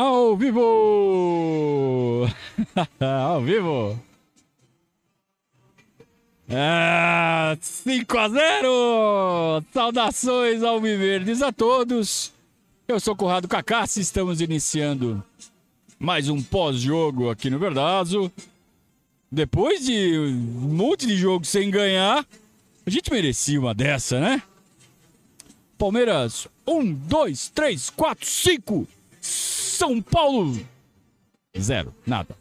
Ao vivo! Ao vivo! É, 5 a 0! Saudações ao Viverdes a todos! Eu sou Conrado Cacassi, estamos iniciando mais um pós-jogo aqui no Verdazo. Depois de um monte de jogo sem ganhar, a gente merecia uma dessa, né? Palmeiras, um, dois, três, quatro, cinco. São Paulo, zero, nada.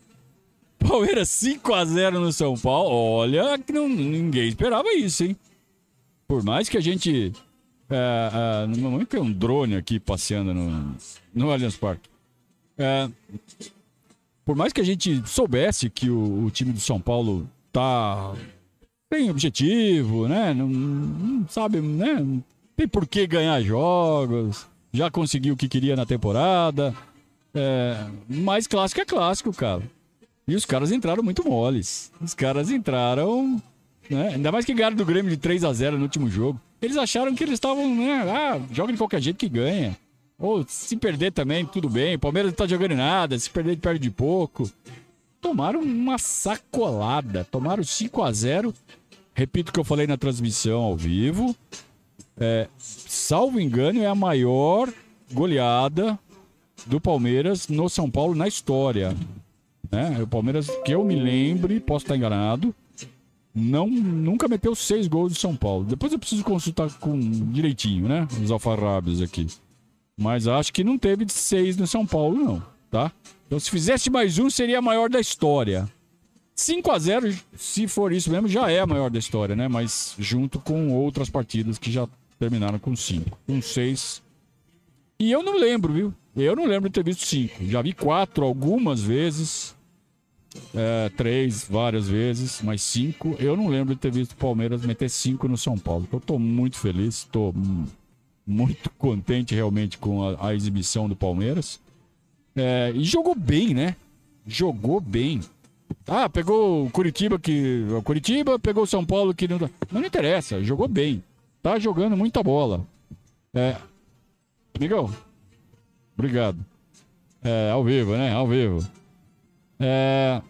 Palmeiras 5 a 0 no São Paulo. Olha, que não, ninguém esperava isso, hein? Por mais que a gente. É, é, no momento tem um drone aqui passeando no, no Allianz Parque. É, por mais que a gente soubesse que o, o, time do São Paulo tá bem objetivo, né? Não, não sabe, né? Não tem por que ganhar jogos. Já conseguiu o que queria na temporada. É, mas clássico é clássico, cara. E os caras entraram muito moles. Os caras entraram. Né? Ainda mais que ganharam do Grêmio de 3 a 0 no último jogo. Eles acharam que eles estavam, né? Ah, joga de qualquer jeito que ganha. Ou se perder também, tudo bem. O Palmeiras não tá jogando nada. Se perder, perde de pouco. Tomaram uma sacolada. Tomaram 5 a 0 Repito o que eu falei na transmissão ao vivo. É, salvo engano, é a maior goleada do Palmeiras no São Paulo na história. Né? O Palmeiras, que eu me lembre, posso estar enganado, não, nunca meteu seis gols de São Paulo. Depois eu preciso consultar com direitinho, né? Os alfarrábios aqui. Mas acho que não teve de seis no São Paulo, não, tá? Então se fizesse mais um, seria a maior da história. 5 a 0 se for isso mesmo, já é a maior da história, né? Mas junto com outras partidas que já terminaram com 5. Com 6. E eu não lembro, viu? Eu não lembro de ter visto 5. Já vi 4 algumas vezes é, três várias vezes, mas cinco. Eu não lembro de ter visto o Palmeiras meter cinco no São Paulo. Eu tô muito feliz, tô muito contente realmente com a, a exibição do Palmeiras. É, e jogou bem, né? Jogou bem. Ah, pegou o Curitiba que. O Curitiba pegou o São Paulo que não. Não interessa, jogou bem. Tá jogando muita bola. É. Miguel, obrigado. É, ao vivo, né? Ao vivo. É,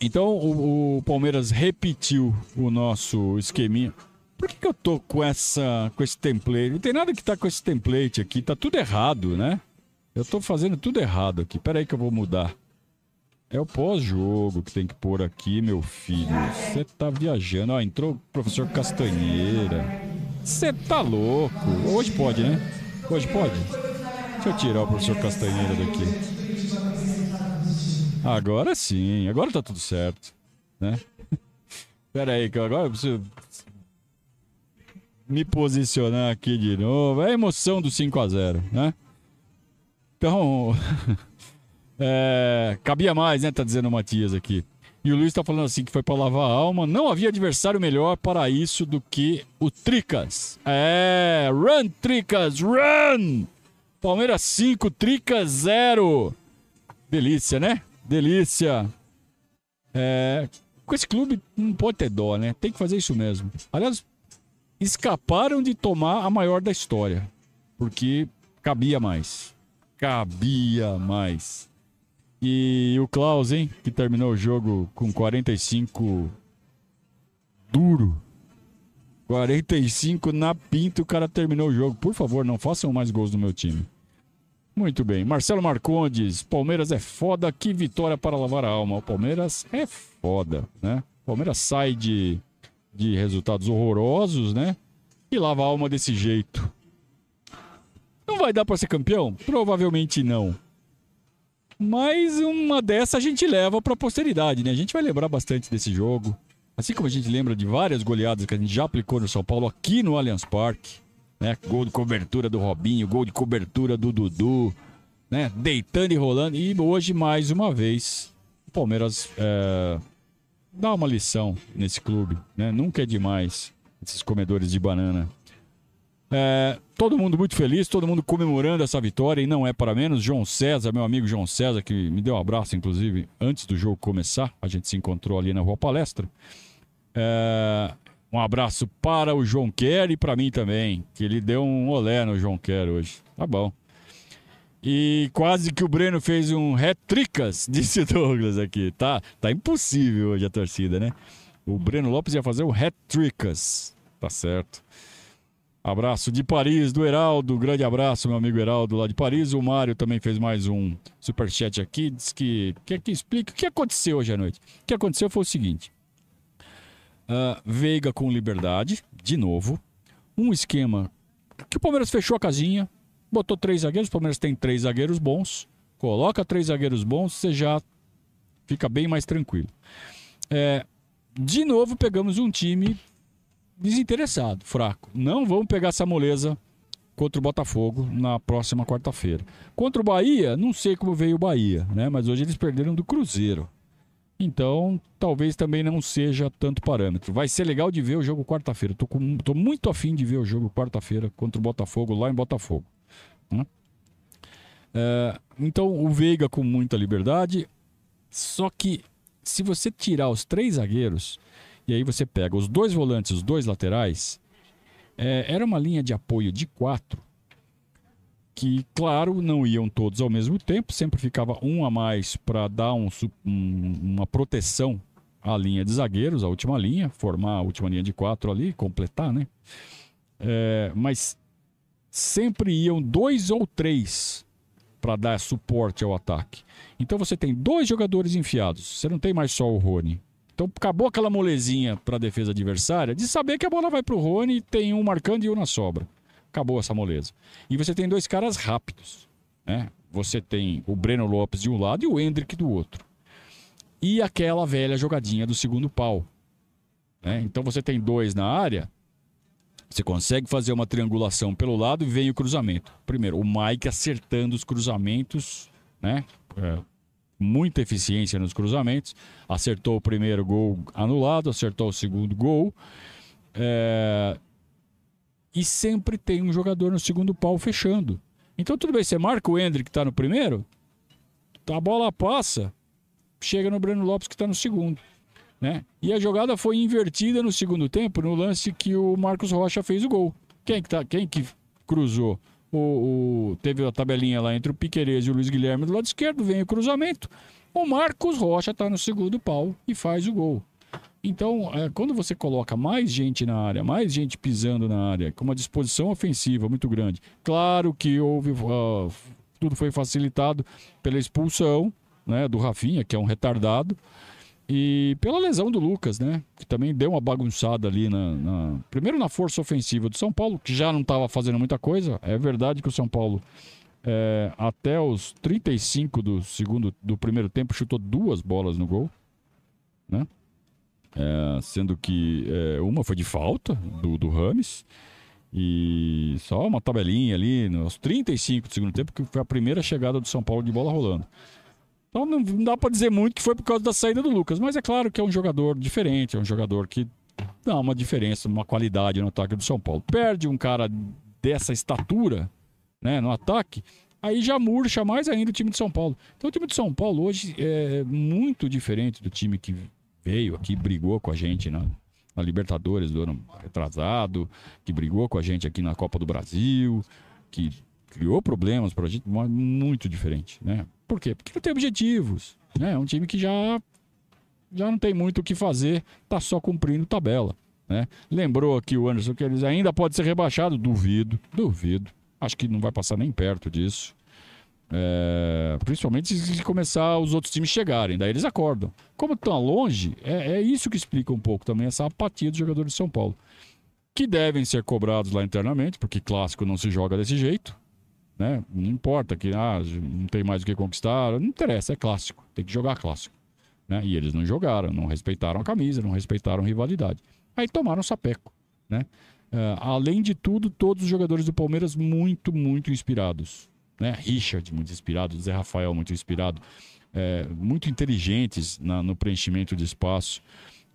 então o, o, Palmeiras repetiu o nosso esqueminha. Por que, que eu tô com essa com esse template? Não tem nada que tá com esse template aqui, tá tudo errado, né? Eu tô fazendo tudo errado aqui. Pera aí que eu vou mudar. É o pós-jogo que tem que pôr aqui, meu filho. Você tá viajando. Ó, entrou o professor Castanheira. Você tá louco. Hoje pode, né? Hoje pode? Deixa eu tirar o professor Castanheira daqui. Agora sim, agora tá tudo certo, né? Pera aí, que agora eu preciso me posicionar aqui de novo. É a emoção do 5 a 0 né? Então, é, cabia mais, né? Tá dizendo o Matias aqui. E o Luiz tá falando assim que foi para lavar a alma. Não havia adversário melhor para isso do que o Tricas. É, run Tricas, run! Palmeiras 5, Tricas 0. Delícia, né? Delícia. É, com esse clube não pode ter dó, né? Tem que fazer isso mesmo. Aliás, escaparam de tomar a maior da história. Porque cabia mais. Cabia mais. E o Klaus, hein? Que terminou o jogo com 45 duro. 45 na pinta, o cara terminou o jogo. Por favor, não façam mais gols no meu time. Muito bem. Marcelo Marcondes, Palmeiras é foda, que vitória para lavar a alma. O Palmeiras é foda, né? O Palmeiras sai de, de resultados horrorosos, né? E lava a alma desse jeito. Não vai dar para ser campeão? Provavelmente não. Mas uma dessa a gente leva para a posteridade, né? A gente vai lembrar bastante desse jogo. Assim como a gente lembra de várias goleadas que a gente já aplicou no São Paulo aqui no Allianz Parque né? Gol de cobertura do Robinho, gol de cobertura do Dudu, né? Deitando e rolando. E hoje, mais uma vez, o Palmeiras é, dá uma lição nesse clube, né? Nunca é demais esses comedores de banana. É, todo mundo muito feliz, todo mundo comemorando essa vitória e não é para menos. João César, meu amigo João César, que me deu um abraço, inclusive, antes do jogo começar. A gente se encontrou ali na Rua Palestra. É, um abraço para o João Quer e para mim também, que ele deu um olé no João Quer hoje. Tá bom. E quase que o Breno fez um hat-tricas, disse Douglas aqui. Tá, tá impossível hoje a torcida, né? O Breno Lopes ia fazer o hat-tricas. Tá certo. Abraço de Paris, do Heraldo. Grande abraço, meu amigo Heraldo, lá de Paris. O Mário também fez mais um superchat aqui. Diz que quer que explique o que aconteceu hoje à noite. O que aconteceu foi o seguinte: uh, Veiga com liberdade, de novo. Um esquema que o Palmeiras fechou a casinha, botou três zagueiros. O Palmeiras tem três zagueiros bons. Coloca três zagueiros bons, você já fica bem mais tranquilo. É, de novo, pegamos um time desinteressado, fraco. Não vamos pegar essa moleza contra o Botafogo na próxima quarta-feira. Contra o Bahia, não sei como veio o Bahia, né? Mas hoje eles perderam do Cruzeiro. Então, talvez também não seja tanto parâmetro. Vai ser legal de ver o jogo quarta-feira. Tô, tô muito afim de ver o jogo quarta-feira contra o Botafogo, lá em Botafogo. Né? É, então, o Veiga com muita liberdade. Só que, se você tirar os três zagueiros, e aí você pega os dois volantes, os dois laterais. É, era uma linha de apoio de quatro. Que, claro, não iam todos ao mesmo tempo, sempre ficava um a mais para dar um, um, uma proteção à linha de zagueiros, a última linha, formar a última linha de quatro ali, completar, né? É, mas sempre iam dois ou três para dar suporte ao ataque. Então você tem dois jogadores enfiados, você não tem mais só o Rony. Então acabou aquela molezinha para a defesa adversária de saber que a bola vai para o Rony tem um marcando e um na sobra. Acabou essa moleza. E você tem dois caras rápidos. Né? Você tem o Breno Lopes de um lado e o Hendrick do outro. E aquela velha jogadinha do segundo pau. Né? Então você tem dois na área, você consegue fazer uma triangulação pelo lado e vem o cruzamento. Primeiro, o Mike acertando os cruzamentos, né? É, muita eficiência nos cruzamentos. Acertou o primeiro gol anulado, acertou o segundo gol. É... E sempre tem um jogador no segundo pau fechando. Então tudo bem, você marca o Hendrick que está no primeiro, a bola passa, chega no Breno Lopes que está no segundo. Né? E a jogada foi invertida no segundo tempo, no lance que o Marcos Rocha fez o gol. Quem que, tá, quem que cruzou? O, o, teve a tabelinha lá entre o Piquerez e o Luiz Guilherme do lado esquerdo, vem o cruzamento. O Marcos Rocha está no segundo pau e faz o gol. Então, é, quando você coloca mais gente na área, mais gente pisando na área, com uma disposição ofensiva muito grande, claro que houve. Uh, tudo foi facilitado pela expulsão né, do Rafinha, que é um retardado. E pela lesão do Lucas, né? Que também deu uma bagunçada ali na, na... primeiro na força ofensiva do São Paulo, que já não estava fazendo muita coisa. É verdade que o São Paulo é, até os 35 do segundo do primeiro tempo chutou duas bolas no gol, né? É, sendo que é, uma foi de falta do, do Rames e só uma tabelinha ali nos 35 do segundo tempo que foi a primeira chegada do São Paulo de bola rolando. Então não dá para dizer muito que foi por causa da saída do Lucas, mas é claro que é um jogador diferente, é um jogador que dá uma diferença, uma qualidade no ataque do São Paulo. Perde um cara dessa estatura, né, no ataque, aí já murcha mais ainda o time de São Paulo. Então o time de São Paulo hoje é muito diferente do time que veio aqui, brigou com a gente na, na Libertadores do ano retrasado, que brigou com a gente aqui na Copa do Brasil, que criou problemas para a gente, muito diferente, né? Por quê? Porque não tem objetivos. Né? É um time que já, já não tem muito o que fazer, tá só cumprindo tabela. Né? Lembrou aqui o Anderson que eles ainda pode ser rebaixado? Duvido, duvido. Acho que não vai passar nem perto disso. É, principalmente se começar os outros times chegarem, daí eles acordam. Como estão longe, é, é, isso que explica um pouco também essa apatia dos jogadores de São Paulo. Que devem ser cobrados lá internamente, porque clássico não se joga desse jeito. Né? Não importa que ah, não tem mais o que conquistar, não interessa, é clássico, tem que jogar clássico. Né? E eles não jogaram, não respeitaram a camisa, não respeitaram a rivalidade. Aí tomaram sapeco. Né? Uh, além de tudo, todos os jogadores do Palmeiras muito, muito inspirados. Né? Richard, muito inspirado, Zé Rafael, muito inspirado, é, muito inteligentes na, no preenchimento de espaço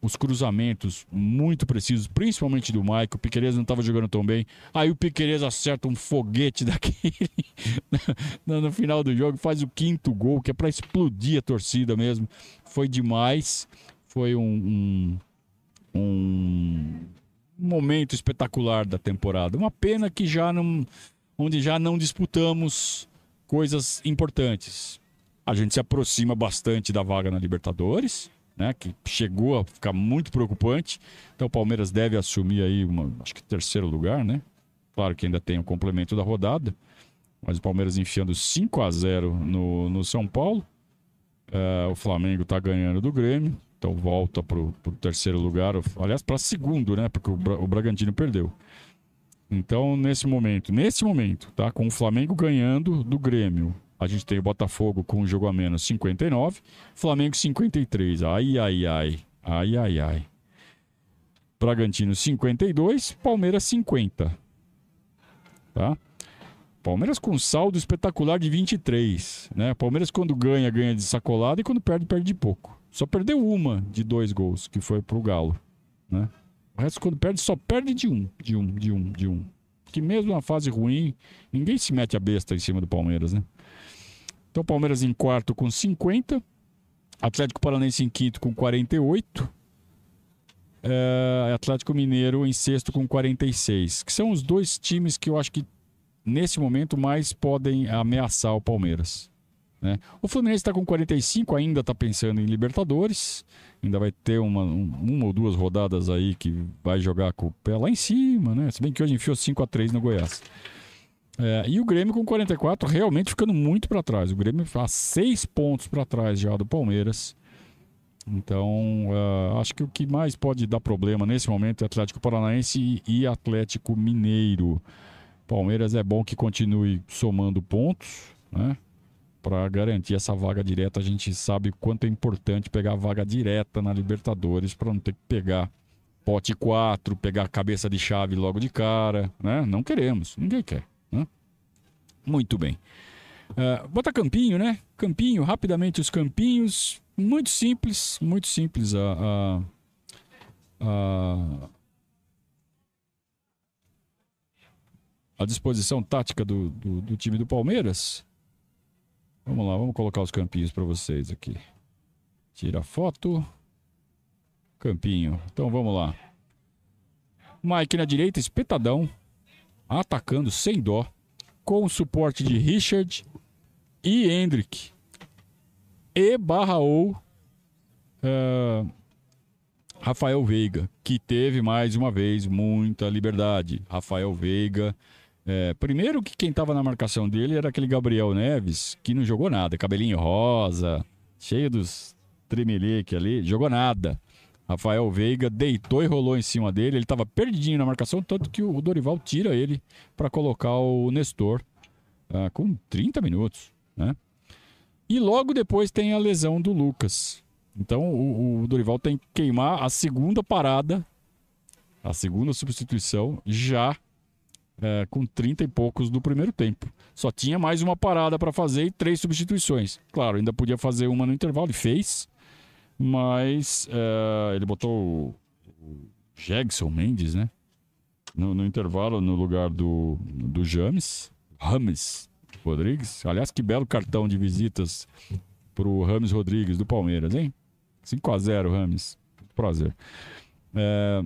os cruzamentos muito precisos, principalmente do Mike. O Piqueires não estava jogando tão bem. Aí o Piqueires acerta um foguete daquele no, no final do jogo, faz o quinto gol, que é para explodir a torcida mesmo. Foi demais. Foi um, um, um momento espetacular da temporada. Uma pena que já não, onde já não disputamos coisas importantes. A gente se aproxima bastante da vaga na Libertadores, né? Que chegou a ficar muito preocupante. Então o Palmeiras deve assumir aí, uma, acho que terceiro lugar, né? Claro que ainda tem o complemento da rodada. Mas o Palmeiras enfiando 5 a 0 no, no São Paulo. Uh, o Flamengo está ganhando do Grêmio. Então volta para o terceiro lugar. Aliás, para segundo, né? Porque o, Bra o Bragantino perdeu. Então, nesse momento, nesse momento, tá? Com o Flamengo ganhando do Grêmio. A gente tem o Botafogo com um jogo a menos 59, Flamengo 53. Ai, ai, ai. Ai, ai, ai. Bragantino 52, Palmeiras 50. Tá? Palmeiras com saldo espetacular de 23. Né? Palmeiras, quando ganha, ganha de sacolada e quando perde, perde de pouco. Só perdeu uma de dois gols, que foi pro Galo. Né? O resto, quando perde, só perde de um, de um, de um, de um. Que mesmo na fase ruim, ninguém se mete a besta em cima do Palmeiras, né? Então, Palmeiras em quarto com 50. Atlético Paranaense em quinto com 48. É, Atlético Mineiro em sexto com 46. Que são os dois times que eu acho que nesse momento mais podem ameaçar o Palmeiras. Né? O Fluminense está com 45, ainda está pensando em Libertadores. Ainda vai ter uma, um, uma ou duas rodadas aí que vai jogar com o pé lá em cima, né? Se bem que hoje enfiou 5 a 3 no Goiás. É, e o Grêmio com 44 realmente ficando muito para trás. O Grêmio faz seis pontos para trás já do Palmeiras. Então, uh, acho que o que mais pode dar problema nesse momento é Atlético Paranaense e Atlético Mineiro. Palmeiras é bom que continue somando pontos, né? Para garantir essa vaga direta, a gente sabe quanto é importante pegar a vaga direta na Libertadores para não ter que pegar pote 4, pegar cabeça de chave logo de cara, né? Não queremos, ninguém quer. Né? Muito bem. Uh, bota campinho, né? Campinho, rapidamente os campinhos. Muito simples, muito simples a, a, a, a disposição tática do, do, do, time do Palmeiras. Vamos lá, vamos colocar os campinhos para vocês aqui. Tira foto. Campinho. Então vamos lá. Mike na direita, espetadão atacando sem dó, com o suporte de Richard e Hendrick. E barra ou uh, Rafael Veiga, que teve mais uma vez muita liberdade. Rafael Veiga. É, primeiro que quem estava na marcação dele era aquele Gabriel Neves, que não jogou nada. Cabelinho rosa, cheio dos tremelique ali, jogou nada. Rafael Veiga deitou e rolou em cima dele. Ele estava perdidinho na marcação, tanto que o Dorival tira ele para colocar o Nestor uh, com 30 minutos. Né? E logo depois tem a lesão do Lucas. Então o, o Dorival tem que queimar a segunda parada, a segunda substituição, já uh, com 30 e poucos do primeiro tempo. Só tinha mais uma parada para fazer e três substituições. Claro, ainda podia fazer uma no intervalo e fez mas uh, ele botou o Jegson Mendes, né? No, no, intervalo, no lugar do, do James, Rames Rodrigues. Aliás, que belo cartão de visitas pro Rames Rodrigues do Palmeiras, hein? 5 a 0 Rames. Prazer. É,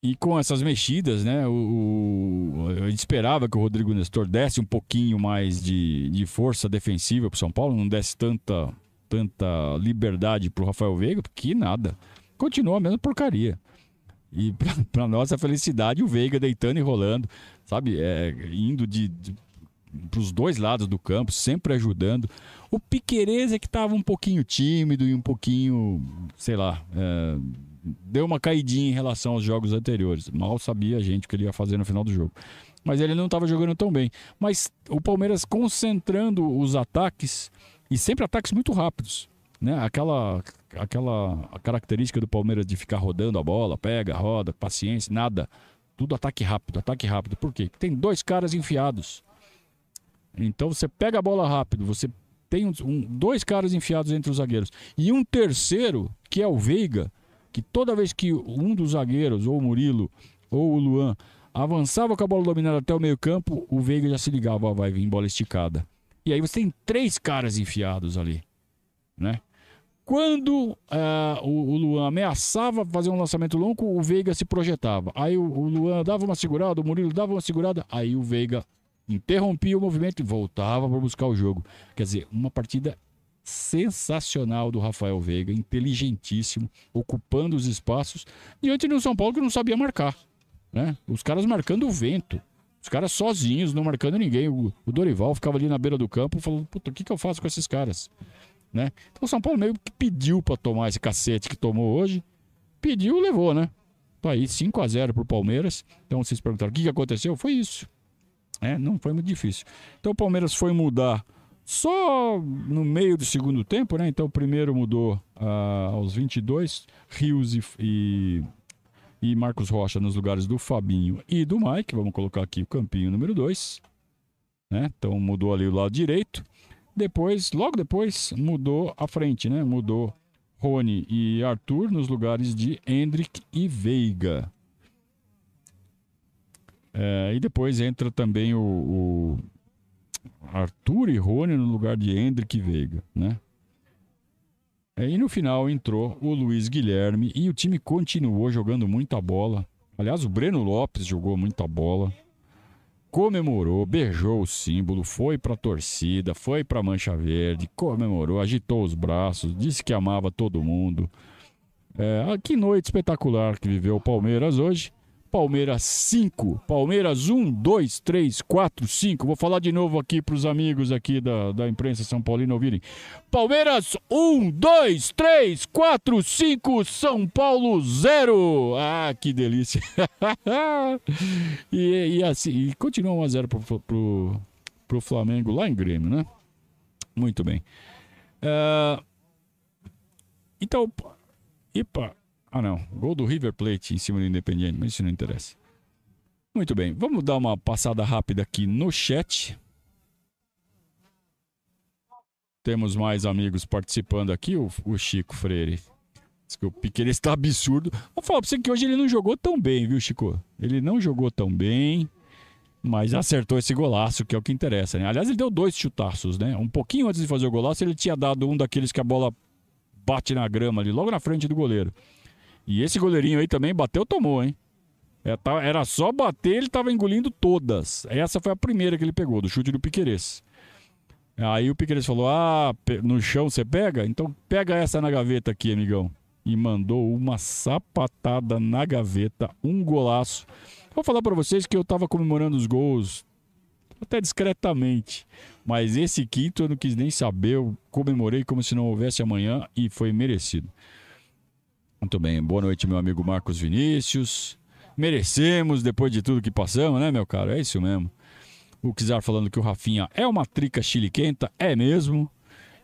E com essas mexidas, né? O, o, a gente esperava que o Rodrigo Nestor desse um pouquinho mais de, de força defensiva para o São Paulo, não desse tanta, tanta liberdade para o Rafael Veiga, porque nada. Continua a mesma porcaria. E para nossa felicidade, o Veiga deitando e rolando, sabe? É, indo de, de para os dois lados do campo, sempre ajudando. O Piquerez é que estava um pouquinho tímido e um pouquinho, sei lá, é, deu uma caidinha em relação aos jogos anteriores. Mal sabia a gente o que ele ia fazer no final do jogo. Mas ele não estava jogando tão bem. Mas o Palmeiras concentrando os ataques e sempre ataques muito rápidos. Né? Aquela, aquela característica do Palmeiras de ficar rodando a bola, pega, roda, paciência, nada. Tudo ataque rápido, ataque rápido. Por quê? Tem dois caras enfiados. Então você pega a bola rápido, você tem um, dois caras enfiados entre os zagueiros. E um terceiro, que é o Veiga, que toda vez que um dos zagueiros, ou o Murilo, ou o Luan, avançava com a bola dominada até o meio-campo, o Veiga já se ligava, vai vir bola esticada. E aí você tem três caras enfiados ali, né? Quando uh, o, o, Luan ameaçava fazer um lançamento longo, o Veiga se projetava. Aí o, o, Luan dava uma segurada, o Murilo dava uma segurada, aí o Veiga interrompia o movimento e voltava para buscar o jogo. Quer dizer, uma partida sensacional do Rafael Veiga, inteligentíssimo, ocupando os espaços, diante do São Paulo que não sabia marcar. Né? Os caras marcando o vento. Os caras sozinhos, não marcando ninguém. O, o Dorival ficava ali na beira do campo falando: Puta, o que, que eu faço com esses caras? Né? Então o São Paulo meio que pediu para tomar esse cacete que tomou hoje. Pediu, levou, né? Tá aí 5 a 0 pro Palmeiras. Então vocês perguntaram: o que, que aconteceu? Foi isso. É, não foi muito difícil. Então o Palmeiras foi mudar só no meio do segundo tempo, né? Então o primeiro mudou uh, aos 22, Rios e, e, e, Marcos Rocha nos lugares do Fabinho e do Mike. Vamos colocar aqui o campinho número 2. Né? Então mudou ali o lado direito. Depois, logo depois, mudou a frente, né? Mudou Rony e Arthur nos lugares de Hendrick e Veiga. É, e depois entra também o, o, Arthur e Rony no lugar de Hendrick Veiga, né? E no final entrou o Luiz Guilherme e o time continuou jogando muita bola. Aliás, o Breno Lopes jogou muita bola comemorou, beijou o símbolo, foi para a torcida, foi para a Mancha Verde, comemorou, agitou os braços, disse que amava todo mundo. É, que noite espetacular que viveu o Palmeiras hoje. Palmeiras 5, Palmeiras 1, 2, 3, 4, 5. Vou falar de novo aqui para os amigos aqui da, da imprensa São Paulino ouvirem. Palmeiras 1, 2, 3, 4, 5, São Paulo 0. Ah, que delícia. e, e, assim, e continua 1 a 0 pro, pro, pro Flamengo lá em Grêmio, né? Muito bem. Uh, então, epa, ah, não. Gol do River Plate em cima do Independiente, mas isso não interessa. Muito bem, vamos dar uma passada rápida aqui no chat. Temos mais amigos participando aqui. O, o Chico Freire. Diz que o Piqueires está absurdo. Vou falar pra você que hoje ele não jogou tão bem, viu, Chico? Ele não jogou tão bem, mas acertou esse golaço, que é o que interessa, né? Aliás, ele deu dois chutaços, né? Um pouquinho antes de fazer o golaço, ele tinha dado um daqueles que a bola bate na grama ali, logo na frente do goleiro. E esse goleirinho aí também bateu, tomou, hein? É, tá, era só bater, ele tava engolindo todas. Essa foi a primeira que ele pegou, do chute do Piqueires. Aí o Piqueires falou: Ah, no chão você pega? Então pega essa na gaveta aqui, amigão. E mandou uma sapatada na gaveta, um golaço. Vou falar para vocês que eu tava comemorando os gols até discretamente. Mas esse quinto eu não quis nem saber, eu comemorei como se não houvesse amanhã e foi merecido. Muito bem, boa noite, meu amigo Marcos Vinícius. Merecemos depois de tudo que passamos, né, meu caro? É isso mesmo. O Kizar falando que o Rafinha é uma trica chiliquenta, é mesmo.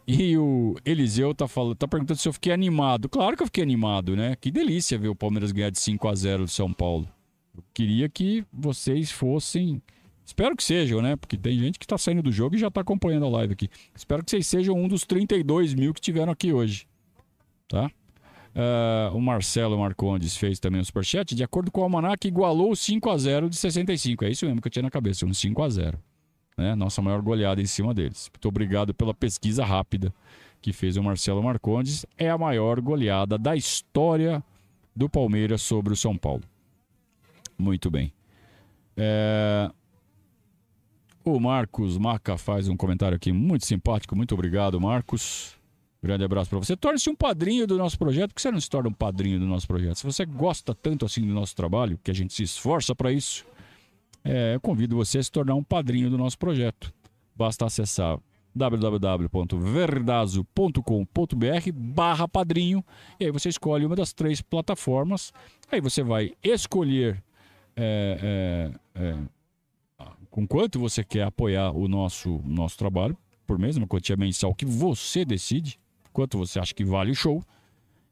E o Eliseu tá, falando, tá perguntando se eu fiquei animado. Claro que eu fiquei animado, né? Que delícia ver o Palmeiras ganhar de 5 a 0 do São Paulo. Eu queria que vocês fossem. Espero que sejam, né? Porque tem gente que tá saindo do jogo e já tá acompanhando a live aqui. Espero que vocês sejam um dos 32 mil que tiveram aqui hoje. Tá? Uh, o Marcelo Marcondes fez também um superchat. De acordo com o Almanac, igualou o 5 a 0 de 65. É isso mesmo que eu tinha na cabeça, um 5 a 0 né? Nossa maior goleada em cima deles. Muito obrigado pela pesquisa rápida que fez o Marcelo Marcondes. É a maior goleada da história do Palmeiras sobre o São Paulo. Muito bem. É... O Marcos Maca faz um comentário aqui muito simpático. Muito obrigado, Marcos. Grande abraço para você. Torne-se um padrinho do nosso projeto. Por que você não se torna um padrinho do nosso projeto? Se você gosta tanto assim do nosso trabalho, que a gente se esforça para isso, é, convido você a se tornar um padrinho do nosso projeto. Basta acessar www.verdazo.com.br barra padrinho e aí você escolhe uma das três plataformas. Aí você vai escolher é, é, é com quanto você quer apoiar o nosso, nosso trabalho por mês, uma quantia mensal que você decide quanto você acha que vale o show.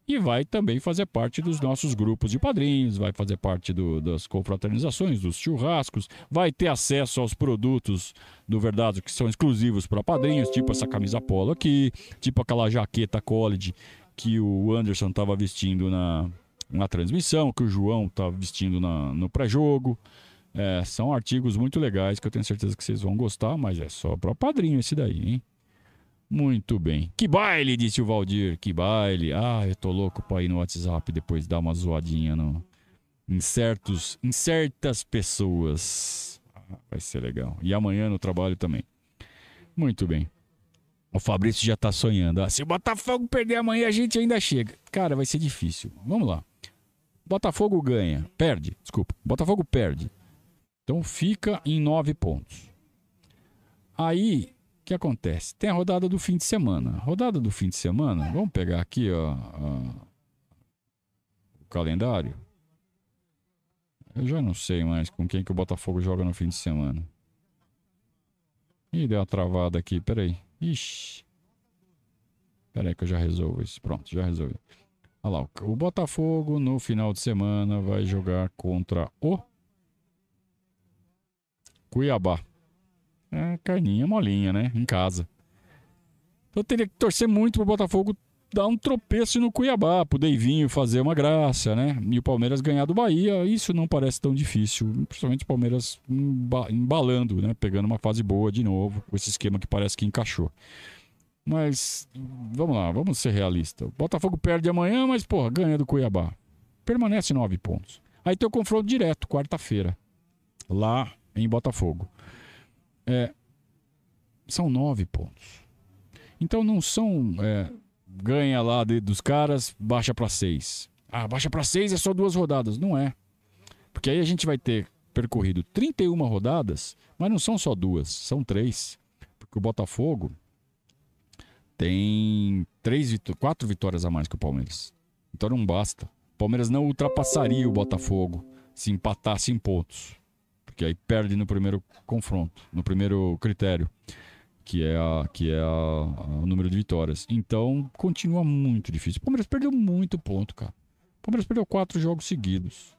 E vai também fazer parte dos nossos grupos de padrinhos, vai fazer parte do, das confraternizações, dos churrascos, vai ter acesso aos produtos do Verdade que são exclusivos para padrinhos, tipo essa camisa polo aqui, tipo aquela jaqueta college que o Anderson estava vestindo na, na transmissão, que o João estava vestindo na, no pré-jogo. É, são artigos muito legais que eu tenho certeza que vocês vão gostar, mas é só para padrinho esse daí, hein? Muito bem. Que baile, disse o Valdir. Que baile. Ah, eu tô louco pra ir no WhatsApp depois dar uma zoadinha no, em, certos, em certas pessoas. Ah, vai ser legal. E amanhã no trabalho também. Muito bem. O Fabrício já tá sonhando. Ah, se o Botafogo perder amanhã, a gente ainda chega. Cara, vai ser difícil. Vamos lá. Botafogo ganha. Perde, desculpa. Botafogo perde. Então fica em nove pontos. Aí, que acontece? Tem a rodada do fim de semana. Rodada do fim de semana, vamos pegar aqui ó, ó, o calendário. Eu já não sei mais com quem que o Botafogo joga no fim de semana. Ih, deu uma travada aqui, peraí. Ixi. Peraí que eu já resolvo isso. Pronto, já resolvi. Olha lá, o Botafogo no final de semana vai jogar contra o Cuiabá. É, carninha molinha, né? Em casa. Então eu teria que torcer muito pro Botafogo dar um tropeço no Cuiabá, pro Deivinho fazer uma graça, né? E o Palmeiras ganhar do Bahia, isso não parece tão difícil. Principalmente o Palmeiras embalando, né? Pegando uma fase boa de novo, com esse esquema que parece que encaixou. Mas vamos lá, vamos ser realistas. O Botafogo perde amanhã, mas, porra, ganha do Cuiabá. Permanece nove pontos. Aí tem o confronto direto, quarta-feira, lá em Botafogo. É, são nove pontos. Então não são. É, ganha lá de, dos caras, baixa para seis. Ah, baixa para seis é só duas rodadas. Não é. Porque aí a gente vai ter percorrido 31 rodadas, mas não são só duas, são três. Porque o Botafogo tem três, quatro vitórias a mais que o Palmeiras. Então não basta. O Palmeiras não ultrapassaria o Botafogo se empatasse em pontos porque aí perde no primeiro confronto, no primeiro critério, que é, a, que é a, a, o número de vitórias. Então, continua muito difícil. O Palmeiras perdeu muito ponto, cara. O Palmeiras perdeu quatro jogos seguidos.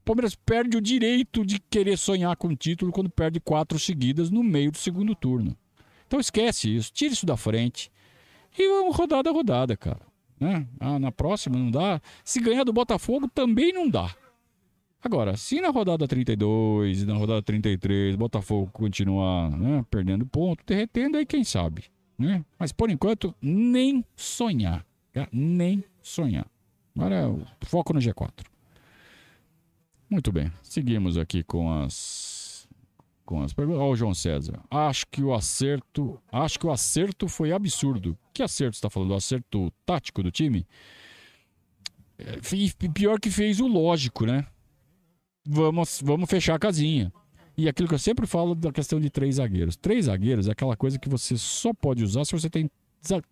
O Palmeiras perde o direito de querer sonhar com o título quando perde quatro seguidas no meio do segundo turno. Então esquece isso, tira isso da frente. E vamos rodada a rodada, cara. Né? Ah, na próxima não dá. Se ganhar do Botafogo também não dá. Agora, se na rodada 32 e na rodada 33 Botafogo continuar né, perdendo ponto, derretendo, aí quem sabe. Né? Mas por enquanto, nem sonhar. Tá? Nem sonhar. Agora, foco no G4. Muito bem, seguimos aqui com as com as perguntas. Olha o João César. Acho que o acerto, acho que o acerto foi absurdo. Que acerto está falando? O acerto tático do time? É, pior que fez o lógico, né? Vamos, vamos fechar a casinha. E aquilo que eu sempre falo da questão de três zagueiros. Três zagueiros é aquela coisa que você só pode usar se você tem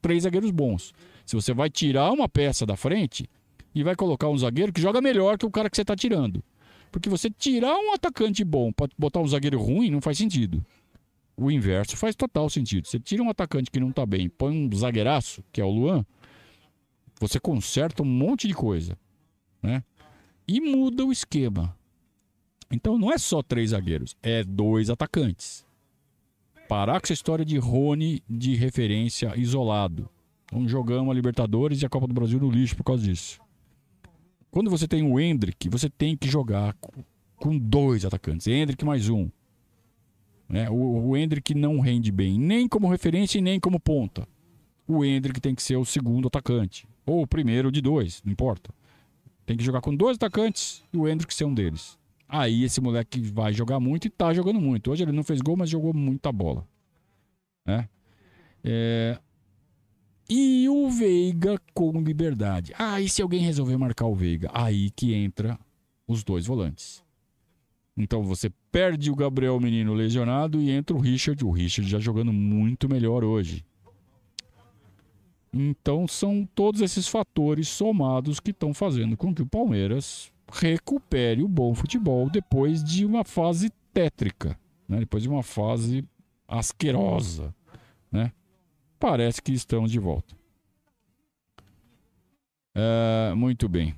três zagueiros bons. Se você vai tirar uma peça da frente e vai colocar um zagueiro que joga melhor que o cara que você está tirando. Porque você tirar um atacante bom para botar um zagueiro ruim não faz sentido. O inverso faz total sentido. Você tira um atacante que não está bem, põe um zagueiraço, que é o Luan, você conserta um monte de coisa, né? E muda o esquema. Então não é só três zagueiros, é dois atacantes. Parar com essa história de Rony de referência isolado. Então jogamos a Libertadores e a Copa do Brasil no lixo por causa disso. Quando você tem o Hendrick, você tem que jogar com dois atacantes. Hendrick mais um. Né? O, o Hendrick não rende bem, nem como referência e nem como ponta. O Hendrick tem que ser o segundo atacante. Ou o primeiro de dois, não importa. Tem que jogar com dois atacantes e o Hendrick ser um deles. Aí esse moleque vai jogar muito e tá jogando muito. Hoje ele não fez gol, mas jogou muita bola. Né? É... E o Veiga com liberdade. Ah, se alguém resolver marcar o Veiga, aí que entra os dois volantes. Então você perde o Gabriel Menino lesionado e entra o Richard. O Richard já jogando muito melhor hoje. Então são todos esses fatores somados que estão fazendo com que o Palmeiras recupere o bom futebol depois de uma fase tétrica, né? depois de uma fase asquerosa. Né? Parece que estamos de volta. É, muito bem.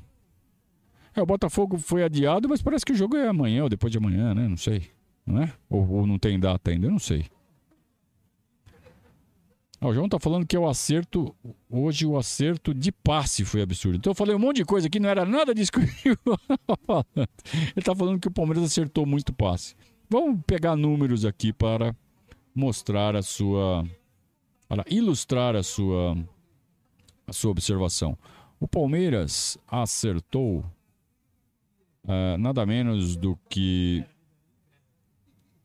É, o Botafogo foi adiado, mas parece que o jogo é amanhã ou depois de amanhã, né? Não sei. Não é? Ou, ou não tem data ainda, eu não sei. Ah, o João tá falando que é o acerto. Hoje o acerto de passe foi absurdo. Então eu falei um monte de coisa que não era nada disso que eu falando. Ele tá falando que o Palmeiras acertou muito passe. Vamos pegar números aqui para mostrar a sua para ilustrar a sua, a sua observação. O Palmeiras acertou uh, nada menos do que.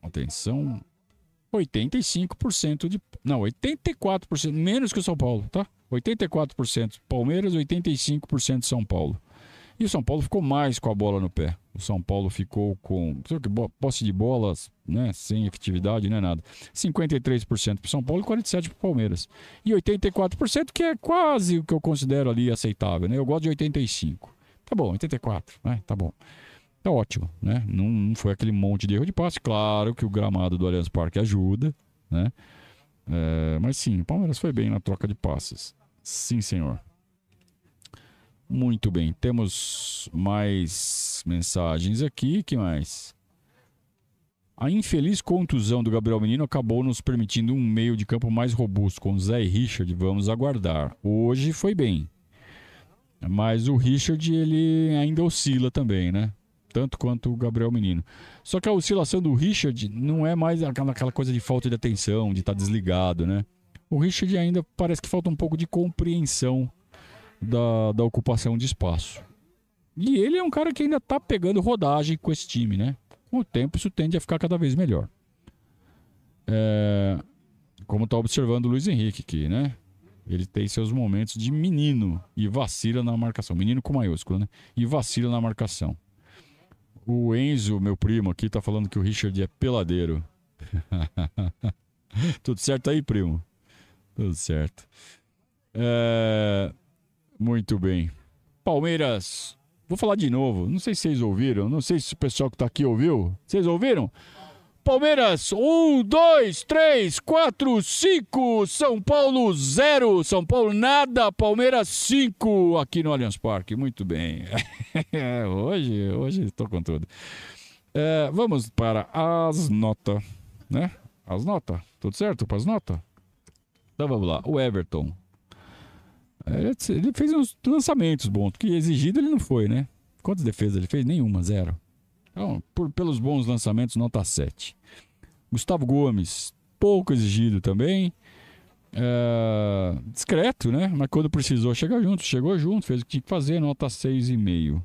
Atenção. 85% de. Não, 84%. Menos que o São Paulo, tá? 84% Palmeiras, 85% São Paulo. E o São Paulo ficou mais com a bola no pé. O São Paulo ficou com posse de bolas, né, sem efetividade, não é nada. 53% para o São Paulo e 47% para o Palmeiras. E 84%, que é quase o que eu considero ali aceitável. Né? Eu gosto de 85%. Tá bom, 84%, né? tá bom. Tá ótimo, né? Não, foi aquele monte de erro de passe. Claro que o gramado do Allianz Parque ajuda, né? É, mas sim, o Palmeiras foi bem na troca de passes. Sim, senhor. Muito bem, temos mais mensagens aqui. que mais? A infeliz contusão do Gabriel Menino acabou nos permitindo um meio de campo mais robusto com Zé e Richard. Vamos aguardar. Hoje foi bem. Mas o Richard ele ainda oscila também, né? Tanto quanto o Gabriel Menino. Só que a oscilação do Richard não é mais aquela coisa de falta de atenção, de estar tá desligado, né? O Richard ainda parece que falta um pouco de compreensão da, da ocupação de espaço. E ele é um cara que ainda está pegando rodagem com esse time, né? Com o tempo isso tende a ficar cada vez melhor. É, como está observando o Luiz Henrique aqui, né? Ele tem seus momentos de menino e vacila na marcação. Menino com maiúsculo, né? E vacila na marcação. O Enzo, meu primo aqui, tá falando que o Richard é peladeiro. Tudo certo aí, primo? Tudo certo. É... Muito bem. Palmeiras. Vou falar de novo. Não sei se vocês ouviram. Não sei se o pessoal que está aqui ouviu. Vocês ouviram? Palmeiras, 1, 2, 3, 4, 5. São Paulo, 0. São Paulo, nada. Palmeiras, 5. Aqui no Allianz Parque. Muito bem. hoje, hoje estou com tudo. É, vamos para as notas, né? As notas. Tudo certo para as notas? Então vamos lá. O Everton. Ele fez uns lançamentos bons, que exigido ele não foi, né? Quantas defesas ele fez? Nenhuma, zero. Então, por, pelos bons lançamentos, nota 7. Gustavo Gomes, pouco exigido também. É, discreto, né? Mas quando precisou, chega junto. Chegou junto, fez o que tinha que fazer, nota 6,5.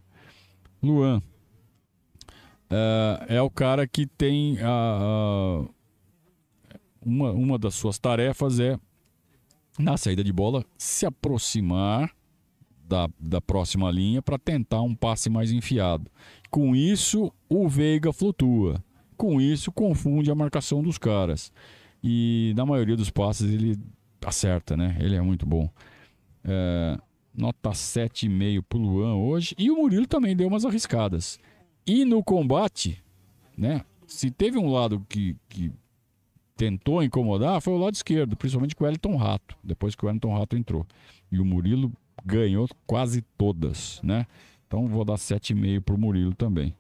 Luan. É, é, o cara que tem a, a, uma, uma das suas tarefas é na saída de bola, se aproximar da, da próxima linha para tentar um passe mais enfiado. Com isso, o Veiga flutua. Com isso, confunde a marcação dos caras. E na maioria dos passes ele acerta, né? Ele é muito bom. É, nota 7,5 pro Luan hoje. E o Murilo também deu umas arriscadas. E no combate, né? Se teve um lado que, que tentou incomodar foi o lado esquerdo, principalmente com o Wellington Rato, depois que o Wellington Rato entrou. E o Murilo ganhou quase todas, né? Então vou dar 7,5 para o Murilo também.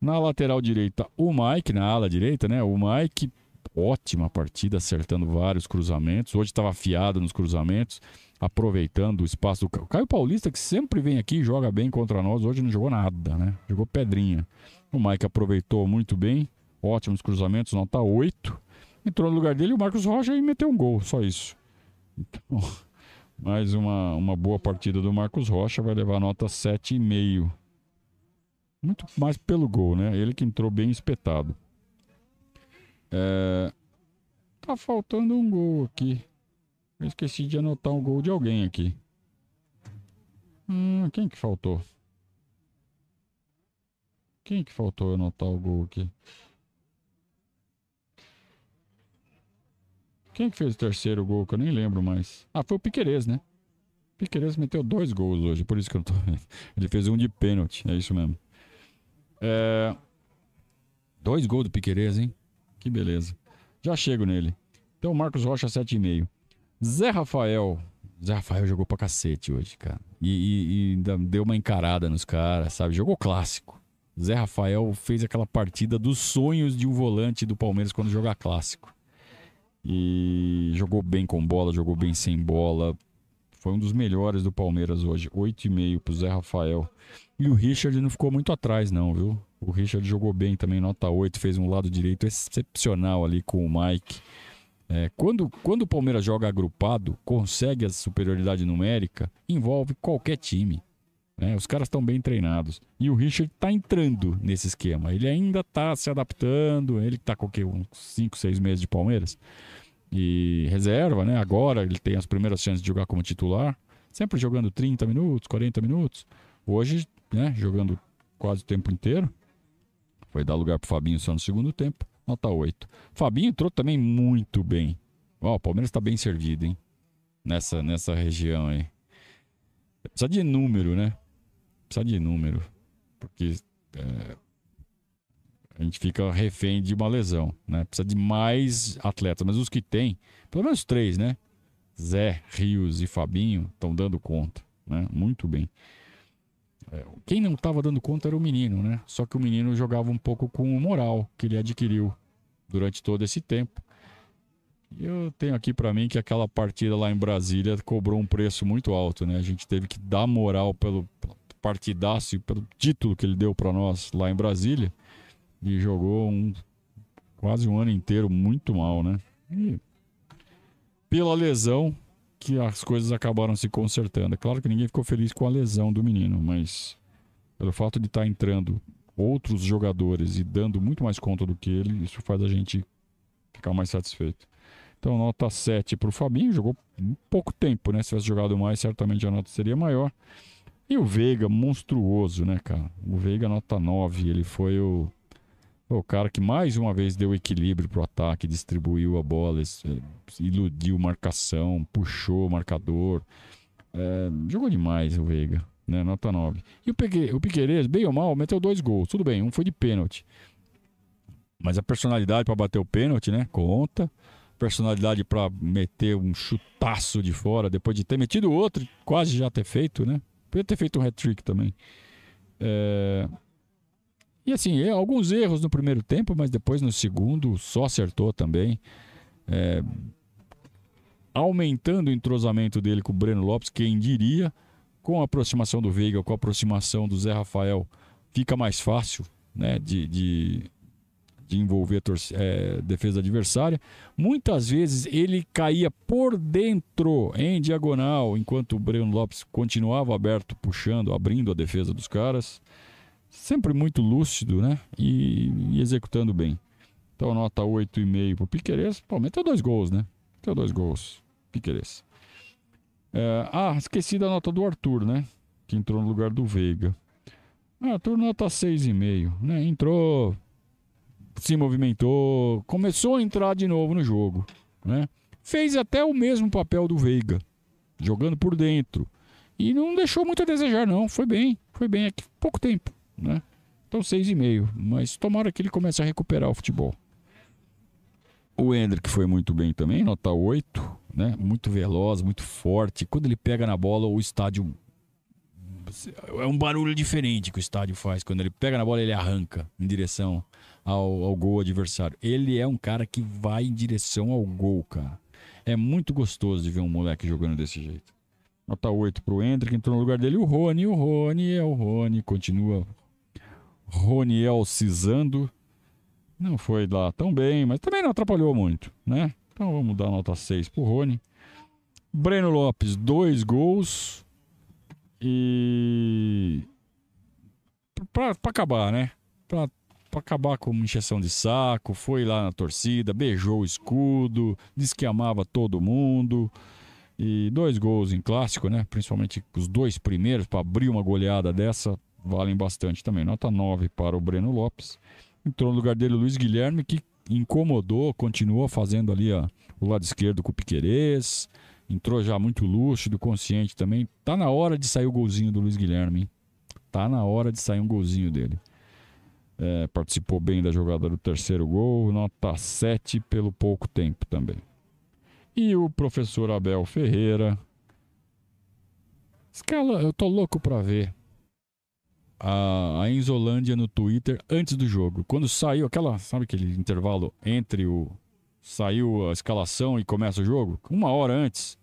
Na lateral direita, o Mike, na ala direita, né? O Mike, ótima partida, acertando vários cruzamentos. Hoje estava afiado nos cruzamentos, aproveitando o espaço do Caio Paulista, que sempre vem aqui e joga bem contra nós. Hoje não jogou nada, né? Jogou pedrinha. O Mike aproveitou muito bem, ótimos cruzamentos, nota 8 entrou no lugar dele o Marcos Rocha e meteu um gol, só isso. Então, mais uma, uma boa partida do Marcos Rocha, vai levar nota 7,5. Muito mais pelo gol, né? Ele que entrou bem espetado. É... Tá faltando um gol aqui. Eu esqueci de anotar um gol de alguém aqui. Hum, quem que faltou? Quem que faltou anotar o gol aqui? Quem que fez o terceiro gol que eu nem lembro mais? Ah, foi o Piquerez, né? Piquerez meteu dois gols hoje, por isso que eu tô. Ele fez um de pênalti, é isso mesmo. É... Dois gols do Piquerez, hein? Que beleza. Já chego nele. Então, Marcos Rocha, 7,5. Zé Rafael. Zé Rafael jogou pra cacete hoje, cara. E, e, e deu uma encarada nos caras, sabe? Jogou clássico. Zé Rafael fez aquela partida dos sonhos de um volante do Palmeiras quando jogar clássico. E jogou bem com bola, jogou bem sem bola. Foi um dos melhores do Palmeiras hoje. 8,5 pro Zé Rafael. E o Richard não ficou muito atrás, não, viu? O Richard jogou bem também, nota 8, fez um lado direito excepcional ali com o Mike. É, quando, quando o Palmeiras joga agrupado, consegue a superioridade numérica, envolve qualquer time. Né? Os caras estão bem treinados. E o Richard está entrando nesse esquema. Ele ainda está se adaptando. Ele está com o quê? uns 5, 6 meses de Palmeiras. E reserva, né? Agora ele tem as primeiras chances de jogar como titular. Sempre jogando 30 minutos, 40 minutos. Hoje, né? Jogando quase o tempo inteiro. Foi dar lugar pro Fabinho só no segundo tempo. Nota 8. Fabinho entrou também muito bem. Ó, o Palmeiras está bem servido, hein? Nessa, nessa região aí. Precisa de número, né? Precisa de número. Porque é, a gente fica refém de uma lesão, né? Precisa de mais atletas. Mas os que tem, pelo menos três, né? Zé, Rios e Fabinho estão dando conta, né? Muito bem. É, quem não estava dando conta era o menino, né? Só que o menino jogava um pouco com o moral que ele adquiriu durante todo esse tempo. E eu tenho aqui para mim que aquela partida lá em Brasília cobrou um preço muito alto, né? A gente teve que dar moral pelo partidaço pelo título que ele deu para nós lá em Brasília e jogou um quase um ano inteiro muito mal, né? E pela lesão que as coisas acabaram se consertando. É claro que ninguém ficou feliz com a lesão do menino, mas pelo fato de estar tá entrando outros jogadores e dando muito mais conta do que ele, isso faz a gente ficar mais satisfeito. Então, nota 7 para o Fabinho, jogou pouco tempo, né? Se tivesse jogado mais, certamente a nota seria maior. E o Veiga, monstruoso, né, cara? O Veiga, nota 9, ele foi o, o cara que mais uma vez deu equilíbrio pro ataque, distribuiu a bola, iludiu marcação, puxou o marcador. É, jogou demais o Veiga, né? Nota 9. E o, Pegue, o Piqueires, bem ou mal, meteu dois gols. Tudo bem, um foi de pênalti. Mas a personalidade para bater o pênalti, né? Conta. Personalidade para meter um chutaço de fora, depois de ter metido outro, quase já ter feito, né? Podia ter feito um hat-trick também. É, e assim, é, alguns erros no primeiro tempo, mas depois no segundo só acertou também. É, aumentando o entrosamento dele com o Breno Lopes, quem diria, com a aproximação do Veiga, com a aproximação do Zé Rafael, fica mais fácil né, de, de, de envolver é, defesa adversária. Muitas vezes ele caía por dentro, em diagonal, enquanto o Breno Lopes continuava aberto, puxando, abrindo a defesa dos caras sempre muito lúcido, né? E, e executando bem. Então, nota 8,5 pro Piqueires. Pô, meteu dois gols, né? Meteu dois gols. Piqueires. É, ah, esqueci da nota do Arthur, né? Que entrou no lugar do Veiga. Ah, Arthur, nota 6,5, né? Entrou, se movimentou, começou a entrar de novo no jogo, né? Fez até o mesmo papel do Veiga, jogando por dentro. E não deixou muito a desejar, não. Foi bem, foi bem aqui, pouco tempo né? Então 6,5. Mas tomara que ele comece a recuperar o futebol. O Hendrick foi muito bem também, nota 8, né? Muito veloz, muito forte. Quando ele pega na bola, o estádio. É um barulho diferente que o estádio faz. Quando ele pega na bola, ele arranca em direção ao, ao gol adversário. Ele é um cara que vai em direção ao gol, cara. É muito gostoso de ver um moleque jogando desse jeito. Nota 8 pro Hendrick, entrou no lugar dele o Rony. O Rony é o Rony, continua Roniel Cisando. Não foi lá tão bem, mas também não atrapalhou muito, né? Então vamos dar nota 6 pro Rony. Breno Lopes, dois gols. E. Pra, pra acabar, né? Pra, pra acabar com uma injeção de saco. Foi lá na torcida, beijou o escudo, disse que amava todo mundo. E dois gols em clássico, né? Principalmente os dois primeiros, para abrir uma goleada dessa, valem bastante também. Nota 9 para o Breno Lopes. Entrou no lugar dele o Luiz Guilherme, que incomodou, continuou fazendo ali ó, o lado esquerdo com o Piquerez. Entrou já muito lúcido, consciente também. Tá na hora de sair o golzinho do Luiz Guilherme. Hein? Tá na hora de sair um golzinho dele. É, participou bem da jogada do terceiro gol, nota 7 pelo pouco tempo também. E o professor Abel Ferreira. Escala, eu tô louco pra ver a, a Enzolândia no Twitter antes do jogo. Quando saiu aquela, sabe aquele intervalo entre o. Saiu a escalação e começa o jogo? Uma hora antes.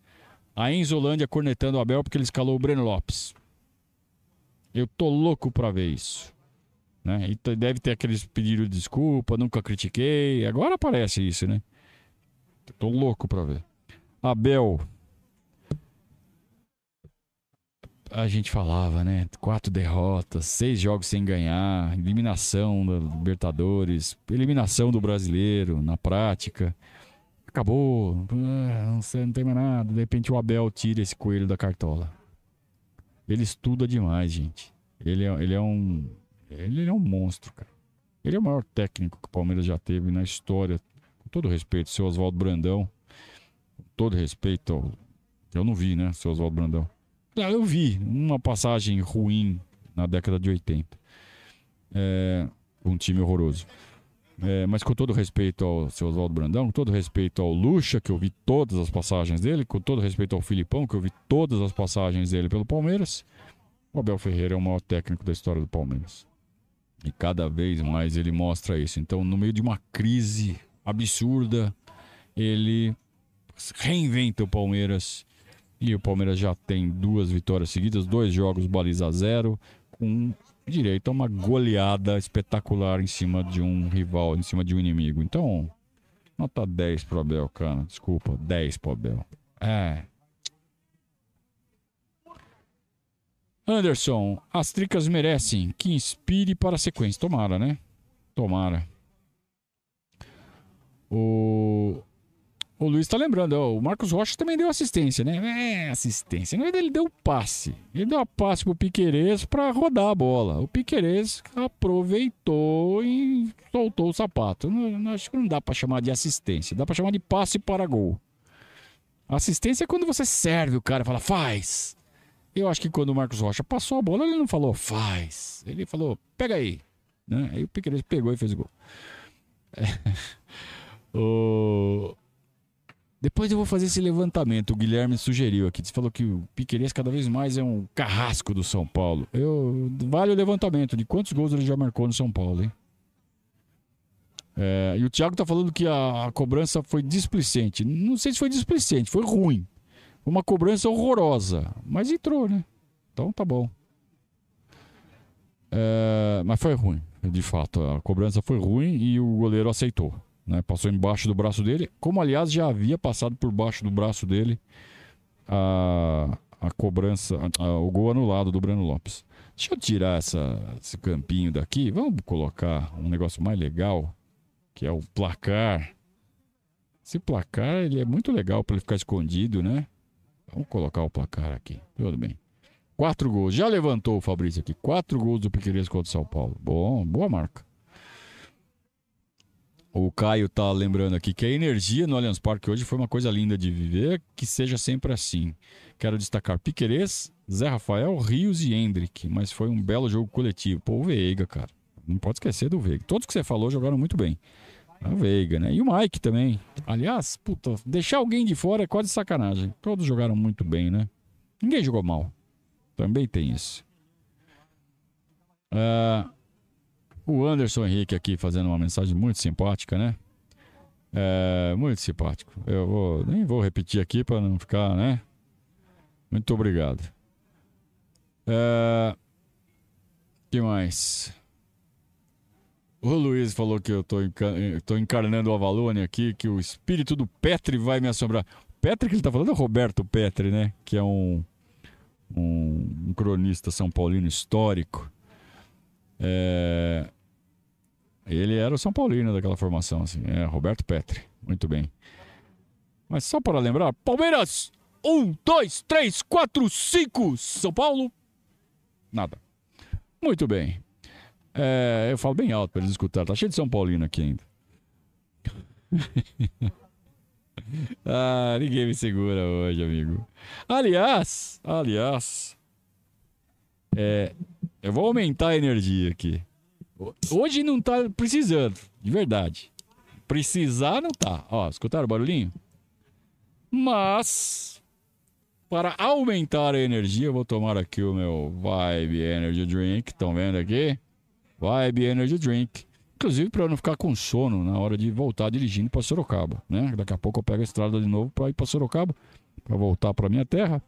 A Enzolândia cornetando o Abel porque ele escalou o Breno Lopes. Eu tô louco pra ver isso. Né? E deve ter aqueles pedidos de desculpa, nunca critiquei. Agora aparece isso, né? Tô louco pra ver. Abel. A gente falava, né? Quatro derrotas, seis jogos sem ganhar, eliminação da Libertadores, eliminação do brasileiro na prática. Acabou, ah, não, sei, não tem mais nada. De repente o Abel tira esse coelho da cartola. Ele estuda demais, gente. Ele é, ele é um. Ele é um monstro, cara. Ele é o maior técnico que o Palmeiras já teve na história. Com todo respeito, seu Oswaldo Brandão. Com todo respeito. Eu não vi, né, seu Oswaldo Brandão. Ah, eu vi uma passagem ruim na década de 80. É, um time horroroso. É, mas com todo respeito ao seu Oswaldo Brandão, com todo respeito ao Lucha, que eu vi todas as passagens dele, com todo respeito ao Filipão, que eu vi todas as passagens dele pelo Palmeiras, o Abel Ferreira é o maior técnico da história do Palmeiras. E cada vez mais ele mostra isso. Então, no meio de uma crise absurda, ele reinventa o Palmeiras. E o Palmeiras já tem duas vitórias seguidas, dois jogos baliza zero, com direito a uma goleada espetacular em cima de um rival, em cima de um inimigo. Então, nota 10 pro Abel, cara. Desculpa, 10 pro Abel. É. Anderson, as tricas merecem que inspire para a sequência. Tomara, né? Tomara. O o Luiz tá lembrando, ó, o Marcos Rocha também deu assistência, né? É, assistência. Na verdade, ele deu passe. Ele deu a passe pro Piquerez para rodar a bola. O Piquerez aproveitou e soltou o sapato. Não, não, acho que não dá para chamar de assistência. Dá para chamar de passe para gol. Assistência é quando você serve o cara fala, faz. Eu acho que quando o Marcos Rocha passou a bola, ele não falou, faz. Ele falou, pega aí. Né? Aí o Piquerez pegou e fez o gol. É. O... Depois eu vou fazer esse levantamento. O Guilherme sugeriu aqui. Você falou que o Piqueires cada vez mais é um carrasco do São Paulo. Eu, vale o levantamento de quantos gols ele já marcou no São Paulo, hein? É, e o Thiago tá falando que a, a, cobrança foi displicente. Não sei se foi displicente, foi ruim. Uma cobrança horrorosa. Mas entrou, né? Então tá bom. É, mas foi ruim, de fato. A cobrança foi ruim e o goleiro aceitou. Né? Passou embaixo do braço dele, como aliás já havia passado por baixo do braço dele a, a cobrança, a, o gol anulado do Breno Lopes. Deixa eu tirar essa, esse campinho daqui, vamos colocar um negócio mais legal, que é o placar. Esse placar ele é muito legal para ele ficar escondido, né? Vamos colocar o placar aqui, tudo bem. Quatro gols, já levantou o Fabrício aqui. Quatro gols do Piqueires contra o São Paulo. Bom, boa marca. O Caio tá lembrando aqui que a energia no Allianz Parque hoje foi uma coisa linda de viver, que seja sempre assim. Quero destacar Piquerez, Zé Rafael, Rios e Hendrick, mas foi um belo jogo coletivo. Pô, o Veiga, cara. Não pode esquecer do Veiga. Todos que você falou jogaram muito bem. O Veiga, né? E o Mike também. Aliás, puta, deixar alguém de fora é quase sacanagem. Todos jogaram muito bem, né? Ninguém jogou mal. Também tem isso. Uh, o Anderson Henrique aqui fazendo uma mensagem muito simpática, né? É, muito simpático. Eu vou, nem vou repetir aqui para não ficar, né? Muito obrigado. É, que mais? O Luiz falou que eu tô, tô encarnando o Avalone aqui, que o espírito do Petri vai me assombrar. Petri que ele tá falando é o Roberto Petri, né? Que é um, um, um cronista são paulino histórico. É, ele era o São Paulino daquela formação, assim. É, Roberto Petri. Muito bem. Mas só para lembrar, Palmeiras! Um, dois, três, quatro, cinco! São Paulo? Nada. Muito bem. É, eu falo bem alto para eles escutarem. Tá cheio de São Paulino aqui ainda. ah, ninguém me segura hoje, amigo. Aliás, aliás, é, eu vou aumentar a energia aqui. Hoje não tá precisando, de verdade. Precisar não tá. Ó, escutaram o barulhinho? Mas, para aumentar a energia, eu vou tomar aqui o meu Vibe Energy Drink. Estão vendo aqui? Vibe Energy Drink. Inclusive para não ficar com sono na hora de voltar dirigindo para Sorocaba, né? Daqui a pouco eu pego a estrada de novo para ir para Sorocaba, para voltar para minha terra.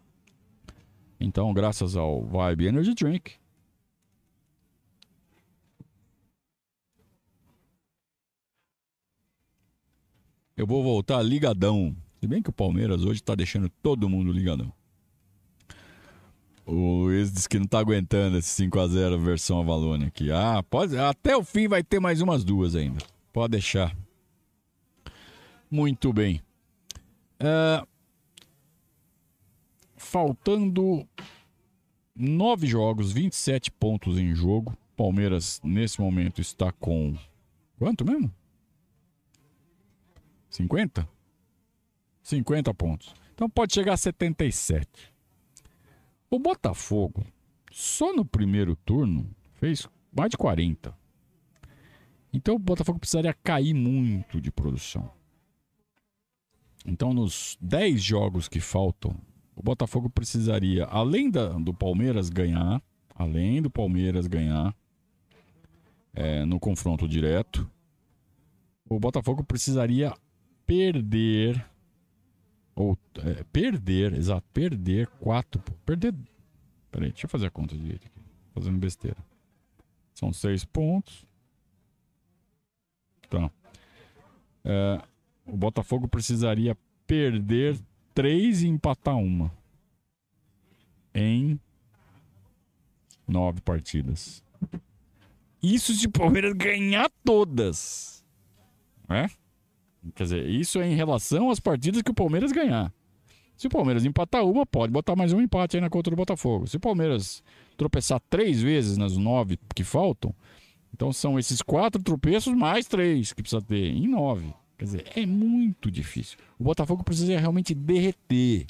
Então, graças ao Vibe Energy Drink, Eu vou voltar ligadão. Se bem que o Palmeiras hoje tá deixando todo mundo ligadão. O Luiz disse que não tá aguentando esse 5x0 versão Avalone aqui. Ah, pode, até o fim vai ter mais umas duas ainda. Pode deixar. Muito bem. É, faltando nove jogos, 27 pontos em jogo. Palmeiras, nesse momento, está com. Quanto mesmo? 50? 50 pontos. Então pode chegar a 77. O Botafogo, só no primeiro turno, fez mais de 40. Então o Botafogo precisaria cair muito de produção. Então, nos 10 jogos que faltam, o Botafogo precisaria, além da, do Palmeiras ganhar, além do Palmeiras ganhar é, no confronto direto, o Botafogo precisaria perder ou é, perder, exato, perder quatro, perder. Peraí, deixa eu fazer a conta direito aqui, fazendo besteira. São seis pontos. Tá. É, o Botafogo precisaria perder três e empatar uma em nove partidas. Isso se o Palmeiras ganhar todas. É? Quer dizer, isso é em relação às partidas que o Palmeiras ganhar. Se o Palmeiras empatar uma, pode botar mais um empate aí na conta do Botafogo. Se o Palmeiras tropeçar três vezes nas nove que faltam, então são esses quatro tropeços mais três que precisa ter em nove. Quer dizer, é muito difícil. O Botafogo precisa realmente derreter.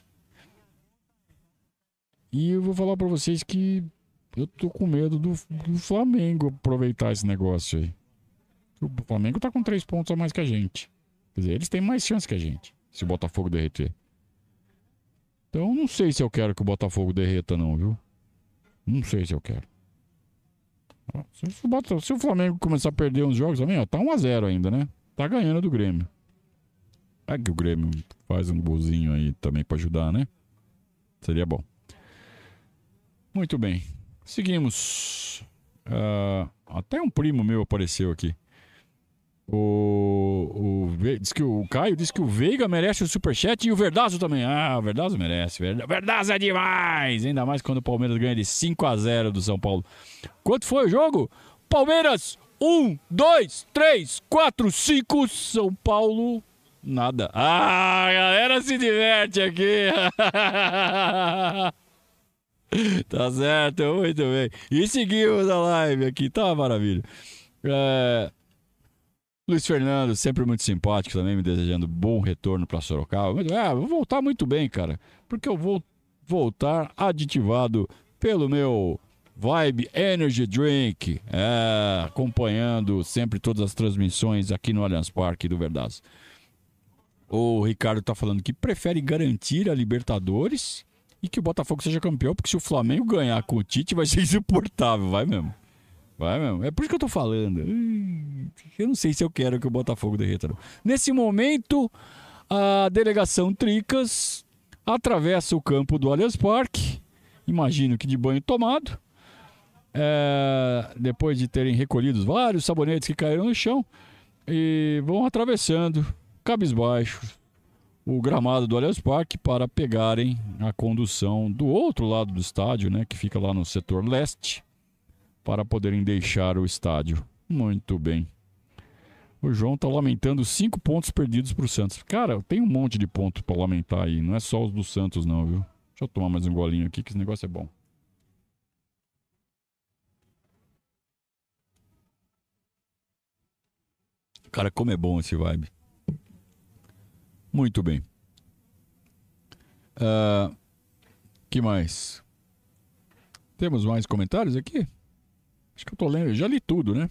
E eu vou falar para vocês que eu tô com medo do, do, Flamengo aproveitar esse negócio aí. O Flamengo tá com três pontos a mais que a gente. Quer dizer, eles têm mais chance que a gente, se o Botafogo derreter. Então, não sei se eu quero que o Botafogo derreta, não, viu? Não sei se eu quero. Se o, se o Flamengo começar a perder uns jogos também, ó, tá 1x0 ainda, né? tá ganhando do Grêmio. É que o Grêmio faz um golzinho aí também para ajudar, né? Seria bom. Muito bem. Seguimos. Uh, até um primo meu apareceu aqui. O, o, diz que o Caio disse que o Veiga merece o superchat e o Verdazo também. Ah, o Verdazo merece. Verdazo é demais! Ainda mais quando o Palmeiras ganha de 5 a 0 do São Paulo. Quanto foi o jogo? Palmeiras um, dois, três, quatro, cinco. São Paulo, nada. Ah, galera se diverte aqui. tá certo, muito bem. E seguimos a live aqui, tá maravilha. É... Luiz Fernando, sempre muito simpático também, me desejando bom retorno para Sorocaba. Ah, vou voltar muito bem, cara, porque eu vou voltar aditivado pelo meu Vibe Energy Drink, é, acompanhando sempre todas as transmissões aqui no Allianz Parque do Verdaz. O Ricardo está falando que prefere garantir a Libertadores e que o Botafogo seja campeão, porque se o Flamengo ganhar com o Tite vai ser insuportável, vai mesmo. Vai mesmo. É por isso que eu tô falando. Eu não sei se eu quero que o Botafogo derreta. Não. Nesse momento, a delegação Tricas atravessa o campo do Allianz Parque. Imagino que de banho tomado é, depois de terem recolhido vários sabonetes que caíram no chão, e vão atravessando, cabisbaixo, o gramado do Allianz Parque para pegarem a condução do outro lado do estádio, né, que fica lá no setor leste, para poderem deixar o estádio. Muito bem. O João está lamentando cinco pontos perdidos para o Santos. Cara, tem um monte de pontos para lamentar aí. Não é só os do Santos, não, viu? Deixa eu tomar mais um golinho aqui, que esse negócio é bom. Cara, como é bom esse vibe. Muito bem. Uh, que mais? Temos mais comentários aqui? Acho que eu tô lendo. Eu já li tudo, né?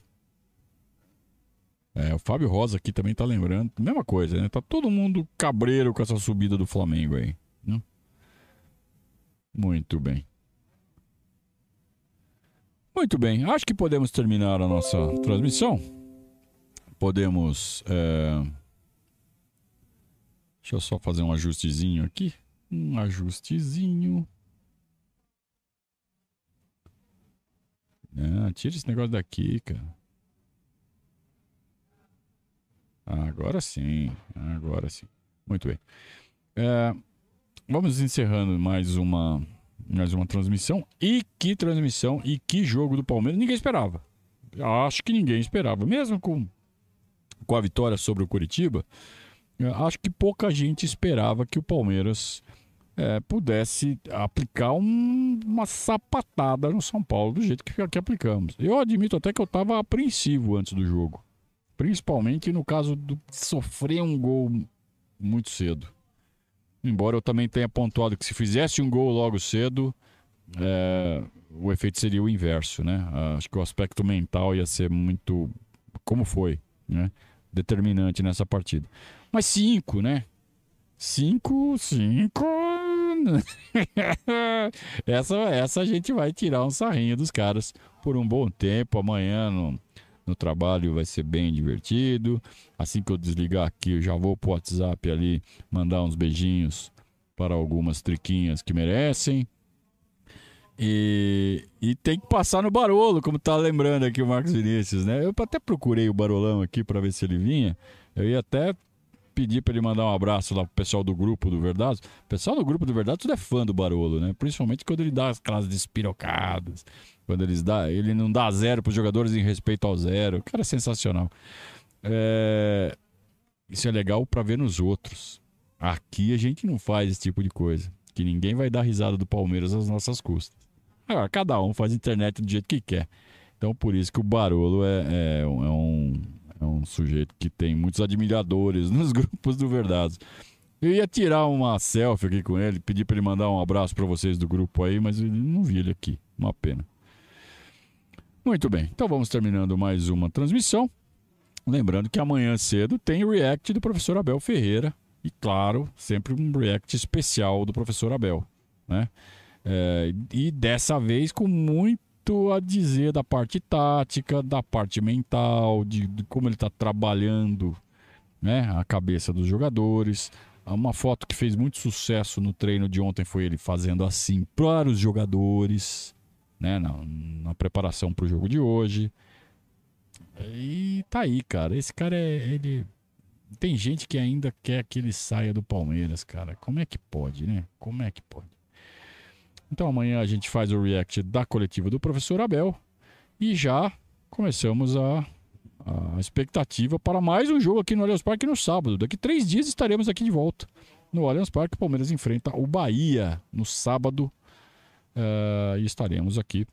É, o Fábio Rosa aqui também tá lembrando. Mesma coisa, né? Tá todo mundo cabreiro com essa subida do Flamengo aí. Né? Muito bem. Muito bem. Acho que podemos terminar a nossa transmissão podemos. É... Deixa eu só fazer um ajustezinho aqui. Um ajustezinho. Ah, tira esse negócio daqui, cara. Agora sim, agora sim. Muito bem. É, vamos encerrando mais uma, mais uma transmissão. E que transmissão e que jogo do Palmeiras. Ninguém esperava. Acho que ninguém esperava. Mesmo com, com a vitória sobre o Curitiba, é, acho que pouca gente esperava que o Palmeiras é, pudesse aplicar um, uma sapatada no São Paulo do jeito que, que aplicamos. Eu admito até que eu estava apreensivo antes do jogo. Principalmente no caso de sofrer um gol muito cedo. Embora eu também tenha pontuado que se fizesse um gol logo cedo, é, o efeito seria o inverso, né? Acho que o aspecto mental ia ser muito, como foi, né? Determinante nessa partida. Mas cinco, né? Cinco, cinco. essa, essa a gente vai tirar um sarrinho dos caras por um bom tempo. Amanhã no, no trabalho vai ser bem divertido. Assim que eu desligar aqui, eu já vou pro WhatsApp ali mandar uns beijinhos para algumas triquinhas que merecem. E, e tem que passar no Barolo, como tá lembrando aqui o Marcos Vinícius, né? Eu até procurei o Barolão aqui para ver se ele vinha. Eu ia até pedir para ele mandar um abraço lá pro pessoal do grupo do Verdade. O pessoal do grupo do Verdade tudo é fã do Barolo, né? Principalmente quando ele dá aquelas despirocadas. Quando eles dá, ele não dá zero pros jogadores em respeito ao zero. O cara é sensacional. É... Isso é legal para ver nos outros. Aqui a gente não faz esse tipo de coisa. Que ninguém vai dar risada do Palmeiras às nossas custas. Agora, cada um faz internet do jeito que quer. Então, por isso que o Barolo é, é, é um, é um sujeito que tem muitos admiradores nos grupos do Verdados. Eu ia tirar uma selfie aqui com ele, pedir para ele mandar um abraço para vocês do grupo aí, mas não vi ele aqui. Uma pena. Muito bem, então vamos terminando mais uma transmissão. Lembrando que amanhã cedo tem o react do professor Abel Ferreira. E claro, sempre um react especial do professor Abel. Né? É, e dessa vez com muito a dizer da parte tática, da parte mental, de, de como ele está trabalhando né, a cabeça dos jogadores. Uma foto que fez muito sucesso no treino de ontem foi ele fazendo assim para os jogadores né, na, na preparação para o jogo de hoje. E tá aí, cara. Esse cara é. Ele... Tem gente que ainda quer que ele saia do Palmeiras, cara. Como é que pode, né? Como é que pode? Então amanhã a gente faz o react da coletiva do professor Abel. E já começamos a, a expectativa para mais um jogo aqui no Allianz Parque no sábado. Daqui três dias estaremos aqui de volta no Allianz Parque. O Palmeiras enfrenta o Bahia no sábado Uh, e estaremos aqui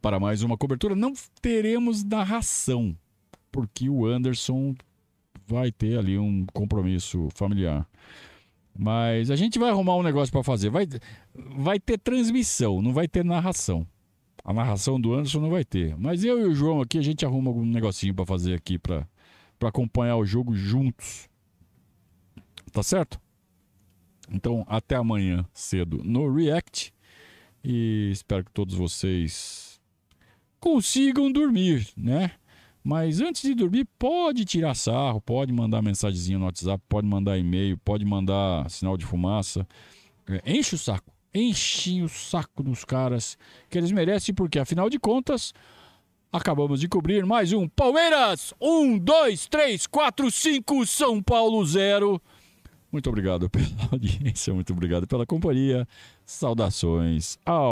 para mais uma cobertura. Não teremos narração, porque o Anderson vai ter ali um compromisso familiar. Mas a gente vai arrumar um negócio para fazer. Vai, vai ter transmissão, não vai ter narração. A narração do Anderson não vai ter. Mas eu e o João aqui, a gente arruma algum negocinho para fazer aqui para acompanhar o jogo juntos. Tá certo? Então, até amanhã cedo no React. E espero que todos vocês consigam dormir, né? Mas antes de dormir, pode tirar sarro, pode mandar mensagenzinha no WhatsApp, pode mandar e-mail, pode mandar sinal de fumaça. É, enche o saco. Enche o saco dos caras que eles merecem, porque afinal de contas, acabamos de cobrir mais um Palmeiras! Um, dois, três, quatro, cinco, São Paulo zero. Muito obrigado pela audiência, muito obrigado pela companhia. Saudações ao